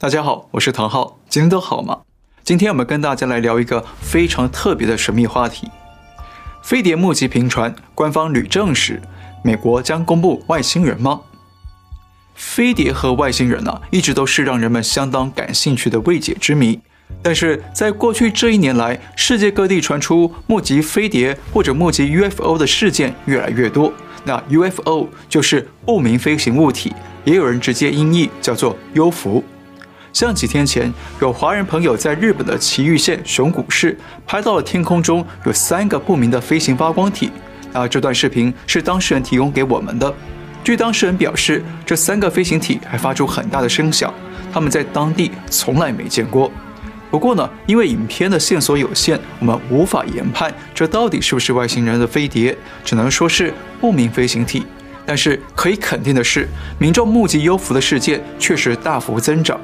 大家好，我是唐浩，今天都好吗？今天我们跟大家来聊一个非常特别的神秘话题：飞碟目击频传，官方屡证实，美国将公布外星人吗？飞碟和外星人啊，一直都是让人们相当感兴趣的未解之谜。但是在过去这一年来，世界各地传出目击飞碟或者目击 UFO 的事件越来越多。那 UFO 就是不明飞行物体，也有人直接音译叫做幽浮。像几天前，有华人朋友在日本的埼玉县熊谷市拍到了天空中有三个不明的飞行发光体。那这段视频是当事人提供给我们的。据当事人表示，这三个飞行体还发出很大的声响，他们在当地从来没见过。不过呢，因为影片的线索有限，我们无法研判这到底是不是外星人的飞碟，只能说是不明飞行体。但是可以肯定的是，民众目击幽浮的事件确实大幅增长。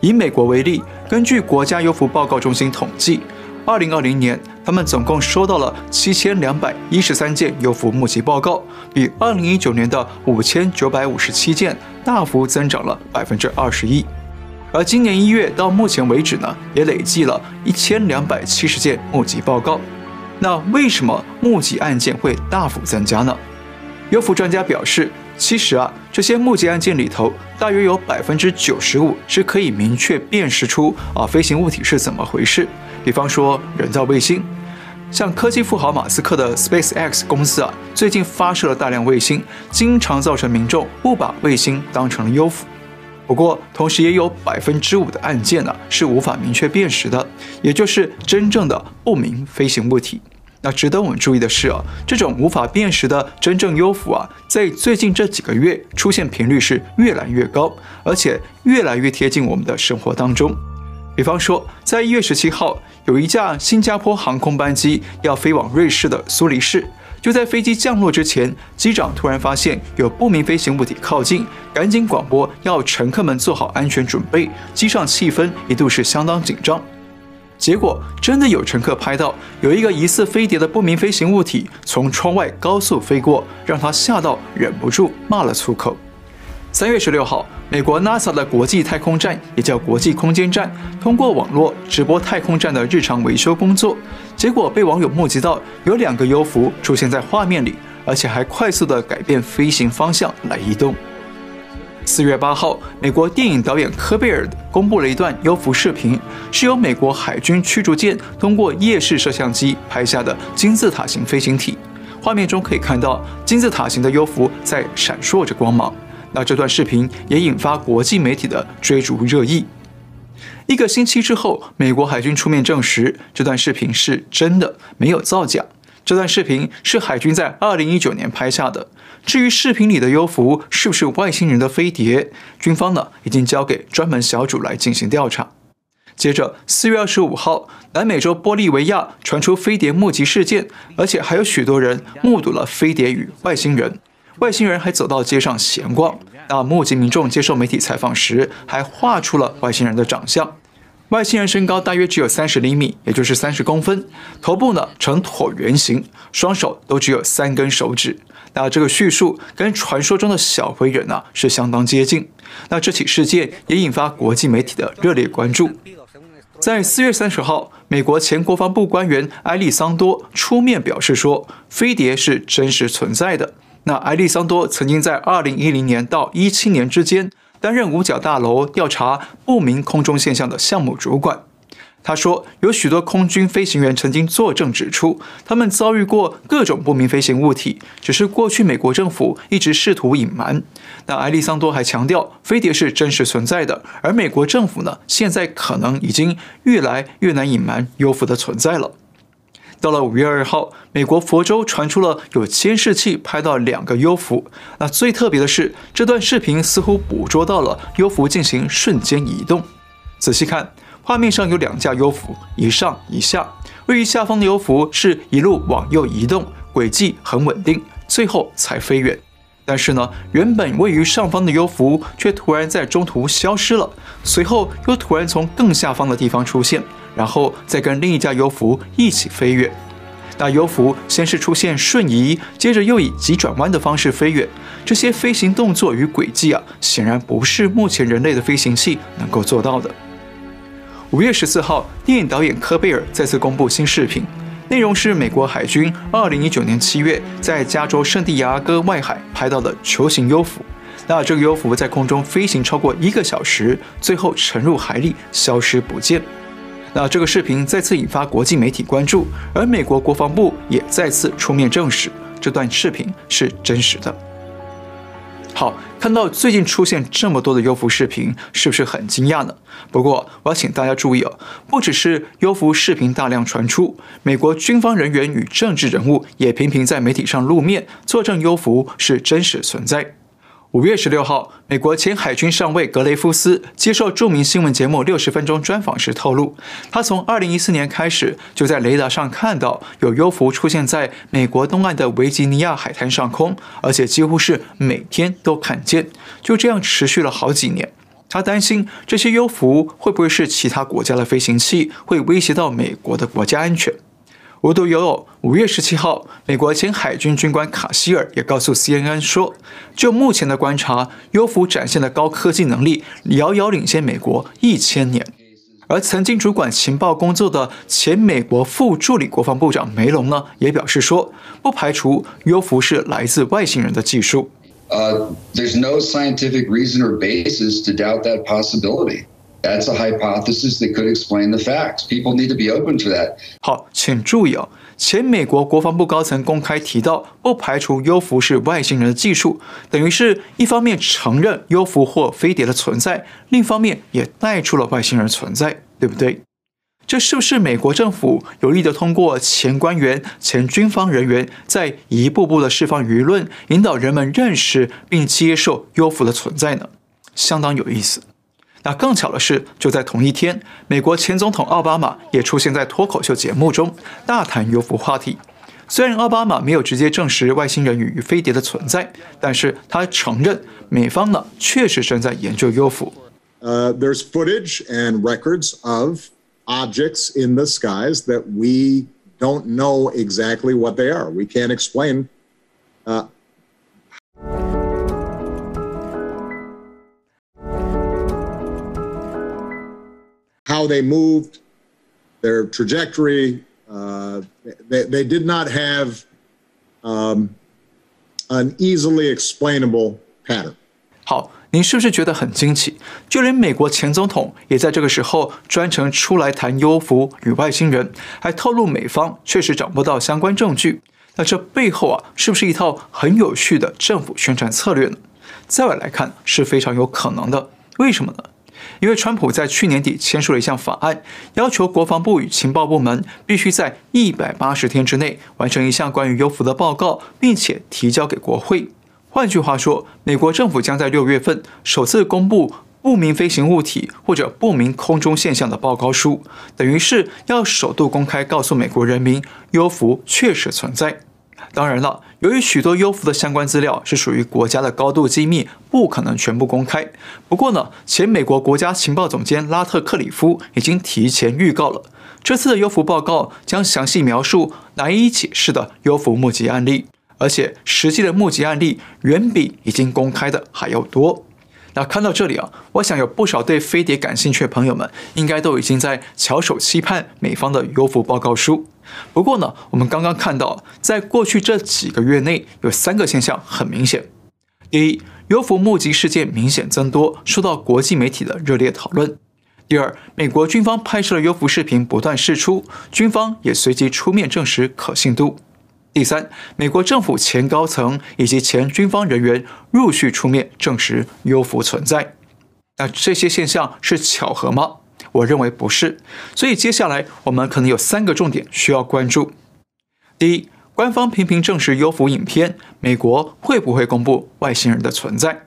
以美国为例，根据国家优抚报告中心统计，2020年他们总共收到了7213件优抚募集报告，比2019年的5957件大幅增长了21%。而今年一月到目前为止呢，也累计了一千两百七十件募集报告。那为什么募集案件会大幅增加呢？优抚专家表示，其实啊，这些目击案件里头，大约有百分之九十五是可以明确辨识出啊飞行物体是怎么回事。比方说人造卫星，像科技富豪马斯克的 SpaceX 公司啊，最近发射了大量卫星，经常造成民众误把卫星当成了 UFO。不过，同时也有百分之五的案件呢，是无法明确辨识的，也就是真正的不明飞行物体。那值得我们注意的是啊，这种无法辨识的真正幽浮啊，在最近这几个月出现频率是越来越高，而且越来越贴近我们的生活当中。比方说，在一月十七号，有一架新加坡航空班机要飞往瑞士的苏黎世。就在飞机降落之前，机长突然发现有不明飞行物体靠近，赶紧广播要乘客们做好安全准备。机上气氛一度是相当紧张。结果真的有乘客拍到有一个疑似飞碟的不明飞行物体从窗外高速飞过，让他吓到忍不住骂了粗口。三月十六号，美国 NASA 的国际太空站，也叫国际空间站，通过网络直播太空站的日常维修工作，结果被网友目击到有两个幽浮出现在画面里，而且还快速的改变飞行方向来移动。四月八号，美国电影导演科贝尔公布了一段优浮视频，是由美国海军驱逐舰通过夜视摄像机拍下的金字塔型飞行体，画面中可以看到金字塔型的优浮在闪烁着光芒。那这段视频也引发国际媒体的追逐热议。一个星期之后，美国海军出面证实这段视频是真的，没有造假。这段视频是海军在2019年拍下的。至于视频里的幽浮是不是外星人的飞碟，军方呢已经交给专门小组来进行调查。接着，四月二十五号，南美洲玻利维亚传出飞碟目击事件，而且还有许多人目睹了飞碟与外星人。外星人还走到街上闲逛，那目击民众接受媒体采访时，还画出了外星人的长相。外星人身高大约只有三十厘米，也就是三十公分，头部呢呈椭圆形，双手都只有三根手指。那这个叙述跟传说中的小灰人啊是相当接近。那这起事件也引发国际媒体的热烈关注。在四月三十号，美国前国防部官员埃利桑多出面表示说，飞碟是真实存在的。那埃利桑多曾经在二零一零年到一七年之间担任五角大楼调查不明空中现象的项目主管。他说，有许多空军飞行员曾经作证指出，他们遭遇过各种不明飞行物体，只是过去美国政府一直试图隐瞒。那埃利桑多还强调，飞碟是真实存在的，而美国政府呢，现在可能已经越来越难隐瞒 UFO 的存在了。到了五月二号，美国佛州传出了有监视器拍到两个幽浮。那最特别的是，这段视频似乎捕捉到了幽浮进行瞬间移动。仔细看，画面上有两架幽浮，一上一下。位于下方的幽浮是一路往右移动，轨迹很稳定，最后才飞远。但是呢，原本位于上方的幽浮却突然在中途消失了，随后又突然从更下方的地方出现。然后再跟另一架幽浮一起飞跃。那幽浮先是出现瞬移，接着又以急转弯的方式飞跃，这些飞行动作与轨迹啊，显然不是目前人类的飞行器能够做到的。五月十四号，电影导演科贝尔再次公布新视频，内容是美国海军二零一九年七月在加州圣地亚哥外海拍到的球形优浮。那这个优浮在空中飞行超过一个小时，最后沉入海里，消失不见。那这个视频再次引发国际媒体关注，而美国国防部也再次出面证实这段视频是真实的。好，看到最近出现这么多的优浮视频，是不是很惊讶呢？不过我要请大家注意哦，不只是优浮视频大量传出，美国军方人员与政治人物也频频在媒体上露面，作证优浮是真实存在。五月十六号，美国前海军上尉格雷夫斯接受著名新闻节目《六十分钟》专访时透露，他从二零一四年开始就在雷达上看到有幽浮出现在美国东岸的维吉尼亚海滩上空，而且几乎是每天都看见，就这样持续了好几年。他担心这些幽浮会不会是其他国家的飞行器，会威胁到美国的国家安全。无独有偶，五月十七号，美国前海军军官卡希尔也告诉 CNN 说，就目前的观察，幽浮展现的高科技能力遥遥领先美国一千年。而曾经主管情报工作的前美国副助理国防部长梅隆呢，也表示说，不排除幽浮是来自外星人的技术。Uh, there's no scientific reason or basis to doubt that possibility. That's a hypothesis that could explain the facts. People need to be open to that. 好，请注意哦，前美国国防部高层公开提到，不排除幽浮是外星人的技术，等于是一方面承认幽浮或飞碟的存在，另一方面也带出了外星人存在，对不对？这是不是美国政府有意的通过前官员、前军方人员，在一步步的释放舆论，引导人们认识并接受幽浮的存在呢？相当有意思。那更巧的是，就在同一天，美国前总统奥巴马也出现在脱口秀节目中，大谈幽浮话题。虽然奥巴马没有直接证实外星人与飞碟的存在，但是他承认美方呢确实正在研究幽浮。Uh, there's footage and records of objects in the skies that we don't know exactly what they are. We can't explain. How they moved, their trajectory. Uh, they, they did not have um, an easily explainable pattern. 好，您是不是觉得很惊奇？就连美国前总统也在这个时候专程出来谈幽浮与外星人，还透露美方确实找不到相关证据。那这背后啊，是不是一套很有序的政府宣传策略呢？在我来看，是非常有可能的。为什么呢？因为川普在去年底签署了一项法案，要求国防部与情报部门必须在一百八十天之内完成一项关于幽浮的报告，并且提交给国会。换句话说，美国政府将在六月份首次公布不明飞行物体或者不明空中现象的报告书，等于是要首度公开告诉美国人民，幽浮确实存在。当然了，由于许多幽浮的相关资料是属于国家的高度机密，不可能全部公开。不过呢，前美国国家情报总监拉特克里夫已经提前预告了，这次的幽浮报告将详细描述难以解释的幽浮目击案例，而且实际的目击案例远比已经公开的还要多。那看到这里啊，我想有不少对飞碟感兴趣的朋友们，应该都已经在翘首期盼美方的幽浮报告书。不过呢，我们刚刚看到，在过去这几个月内，有三个现象很明显：第一，幽浮目击事件明显增多，受到国际媒体的热烈讨论；第二，美国军方拍摄的幽浮视频不断释出，军方也随即出面证实可信度；第三，美国政府前高层以及前军方人员陆续出面证实幽浮存在。那这些现象是巧合吗？我认为不是，所以接下来我们可能有三个重点需要关注。第一，官方频频证实优抚影片，美国会不会公布外星人的存在？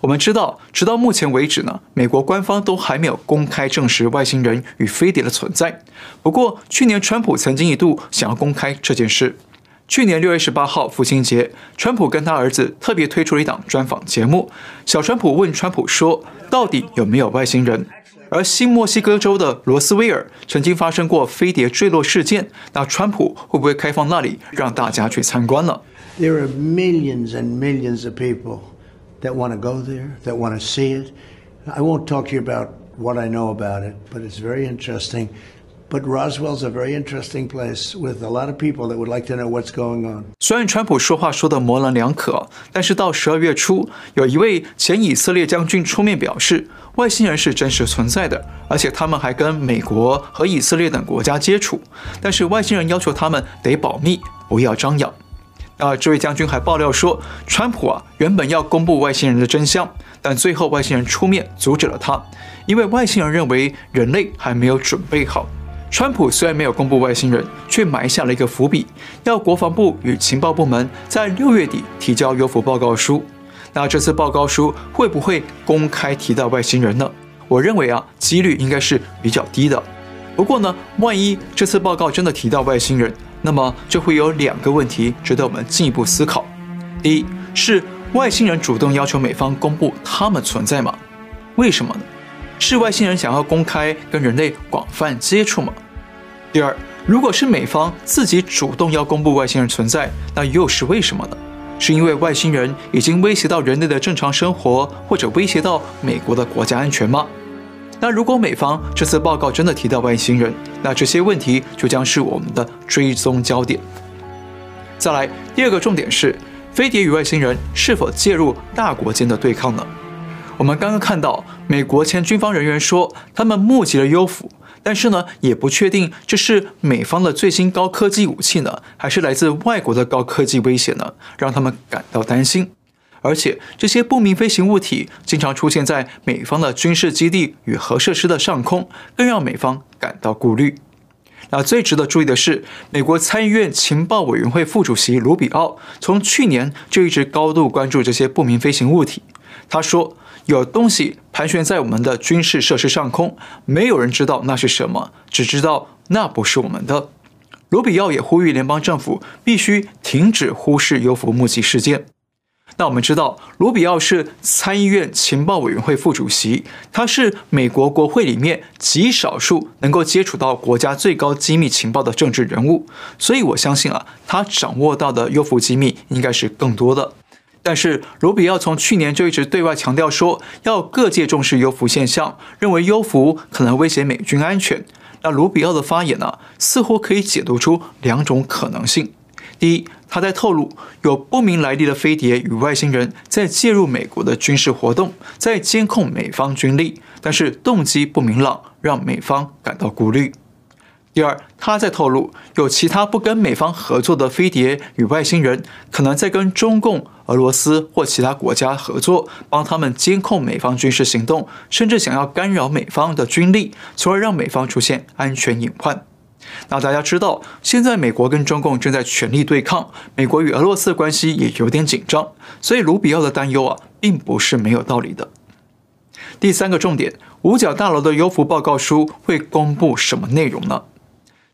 我们知道，直到目前为止呢，美国官方都还没有公开证实外星人与飞碟的存在。不过，去年川普曾经一度想要公开这件事。去年六月十八号父亲节，川普跟他儿子特别推出了一档专访节目。小川普问川普说：“到底有没有外星人？” 而新墨西哥州的罗斯威尔曾经发生过飞碟坠落事件，那川普会不会开放那里让大家去参观呢？There are millions and millions of people that want to go there, that want to see it. I won't talk to you about what I know about it, but it's very interesting. But Roswell's a very interesting place with a lot of people that would like to know what's going on. 虽然川普说话说得模棱两可，但是到十二月初，有一位前以色列将军出面表示，外星人是真实存在的，而且他们还跟美国和以色列等国家接触，但是外星人要求他们得保密，不要张扬。啊，这位将军还爆料说，川普啊原本要公布外星人的真相，但最后外星人出面阻止了他，因为外星人认为人类还没有准备好。川普虽然没有公布外星人，却埋下了一个伏笔，要国防部与情报部门在六月底提交优抚报告书。那这次报告书会不会公开提到外星人呢？我认为啊，几率应该是比较低的。不过呢，万一这次报告真的提到外星人，那么就会有两个问题值得我们进一步思考。第一，是外星人主动要求美方公布他们存在吗？为什么呢？是外星人想要公开跟人类广泛接触吗？第二，如果是美方自己主动要公布外星人存在，那又是为什么呢？是因为外星人已经威胁到人类的正常生活，或者威胁到美国的国家安全吗？那如果美方这次报告真的提到外星人，那这些问题就将是我们的追踪焦点。再来，第二个重点是，飞碟与外星人是否介入大国间的对抗呢？我们刚刚看到，美国前军方人员说，他们目击了 UFO，但是呢，也不确定这是美方的最新高科技武器呢，还是来自外国的高科技威胁呢，让他们感到担心。而且，这些不明飞行物体经常出现在美方的军事基地与核设施的上空，更让美方感到顾虑。那最值得注意的是，美国参议院情报委员会副主席卢比奥从去年就一直高度关注这些不明飞行物体。他说。有东西盘旋在我们的军事设施上空，没有人知道那是什么，只知道那不是我们的。卢比奥也呼吁联邦政府必须停止忽视 UFO 目击事件。那我们知道，卢比奥是参议院情报委员会副主席，他是美国国会里面极少数能够接触到国家最高机密情报的政治人物，所以我相信啊，他掌握到的 UFO 机密应该是更多的。但是罗比奥从去年就一直对外强调说，要各界重视幽浮现象，认为幽浮可能威胁美军安全。那罗比奥的发言呢、似乎可以解读出两种可能性：第一，他在透露有不明来历的飞碟与外星人在介入美国的军事活动，在监控美方军力，但是动机不明朗，让美方感到顾虑。第二，他在透露有其他不跟美方合作的飞碟与外星人，可能在跟中共、俄罗斯或其他国家合作，帮他们监控美方军事行动，甚至想要干扰美方的军力，从而让美方出现安全隐患。那大家知道，现在美国跟中共正在全力对抗，美国与俄罗斯的关系也有点紧张，所以卢比奥的担忧啊，并不是没有道理的。第三个重点，五角大楼的 UFO 报告书会公布什么内容呢？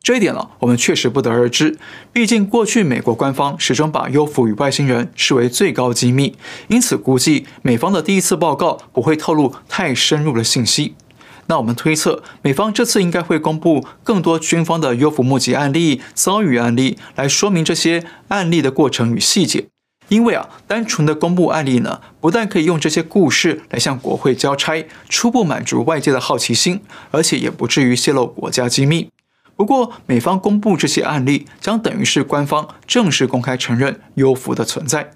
这一点呢，我们确实不得而知。毕竟过去美国官方始终把 UFO 与外星人视为最高机密，因此估计美方的第一次报告不会透露太深入的信息。那我们推测，美方这次应该会公布更多军方的 UFO 目击案例、遭遇案例，来说明这些案例的过程与细节。因为啊，单纯的公布案例呢，不但可以用这些故事来向国会交差，初步满足外界的好奇心，而且也不至于泄露国家机密。不过，美方公布这些案例，将等于是官方正式公开承认幽浮的存在。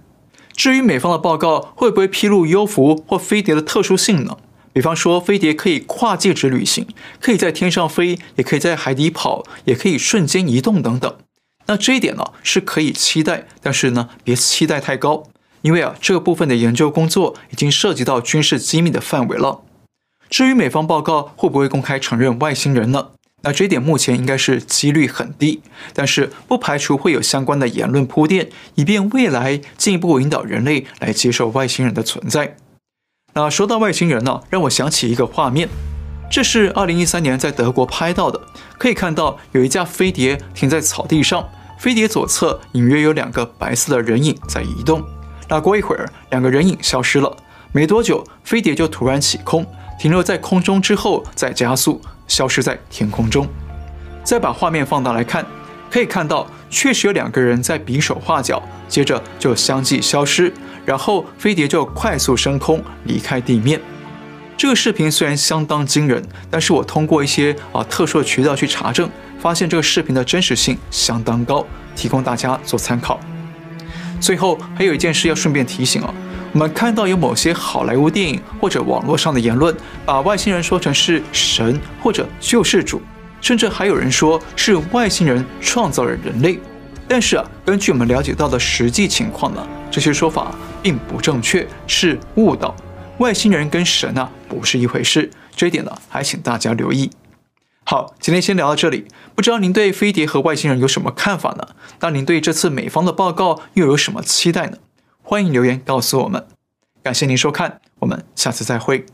至于美方的报告会不会披露幽浮或飞碟的特殊性呢？比方说，飞碟可以跨界之旅行，可以在天上飞，也可以在海底跑，也可以瞬间移动等等。那这一点呢，是可以期待，但是呢，别期待太高，因为啊，这个部分的研究工作已经涉及到军事机密的范围了。至于美方报告会不会公开承认外星人呢？那这点目前应该是几率很低，但是不排除会有相关的言论铺垫，以便未来进一步引导人类来接受外星人的存在。那说到外星人呢，让我想起一个画面，这是二零一三年在德国拍到的，可以看到有一架飞碟停在草地上，飞碟左侧隐约有两个白色的人影在移动。那过一会儿，两个人影消失了，没多久，飞碟就突然起空。停留在空中之后再加速，消失在天空中。再把画面放大来看，可以看到确实有两个人在比手画脚，接着就相继消失，然后飞碟就快速升空离开地面。这个视频虽然相当惊人，但是我通过一些啊特殊的渠道去查证，发现这个视频的真实性相当高，提供大家做参考。最后还有一件事要顺便提醒啊，我们看到有某些好莱坞电影或者网络上的言论，把外星人说成是神或者救世主，甚至还有人说是外星人创造了人类。但是啊，根据我们了解到的实际情况呢，这些说法并不正确，是误导。外星人跟神啊不是一回事，这一点呢还请大家留意。好，今天先聊到这里。不知道您对飞碟和外星人有什么看法呢？那您对这次美方的报告又有什么期待呢？欢迎留言告诉我们。感谢您收看，我们下次再会。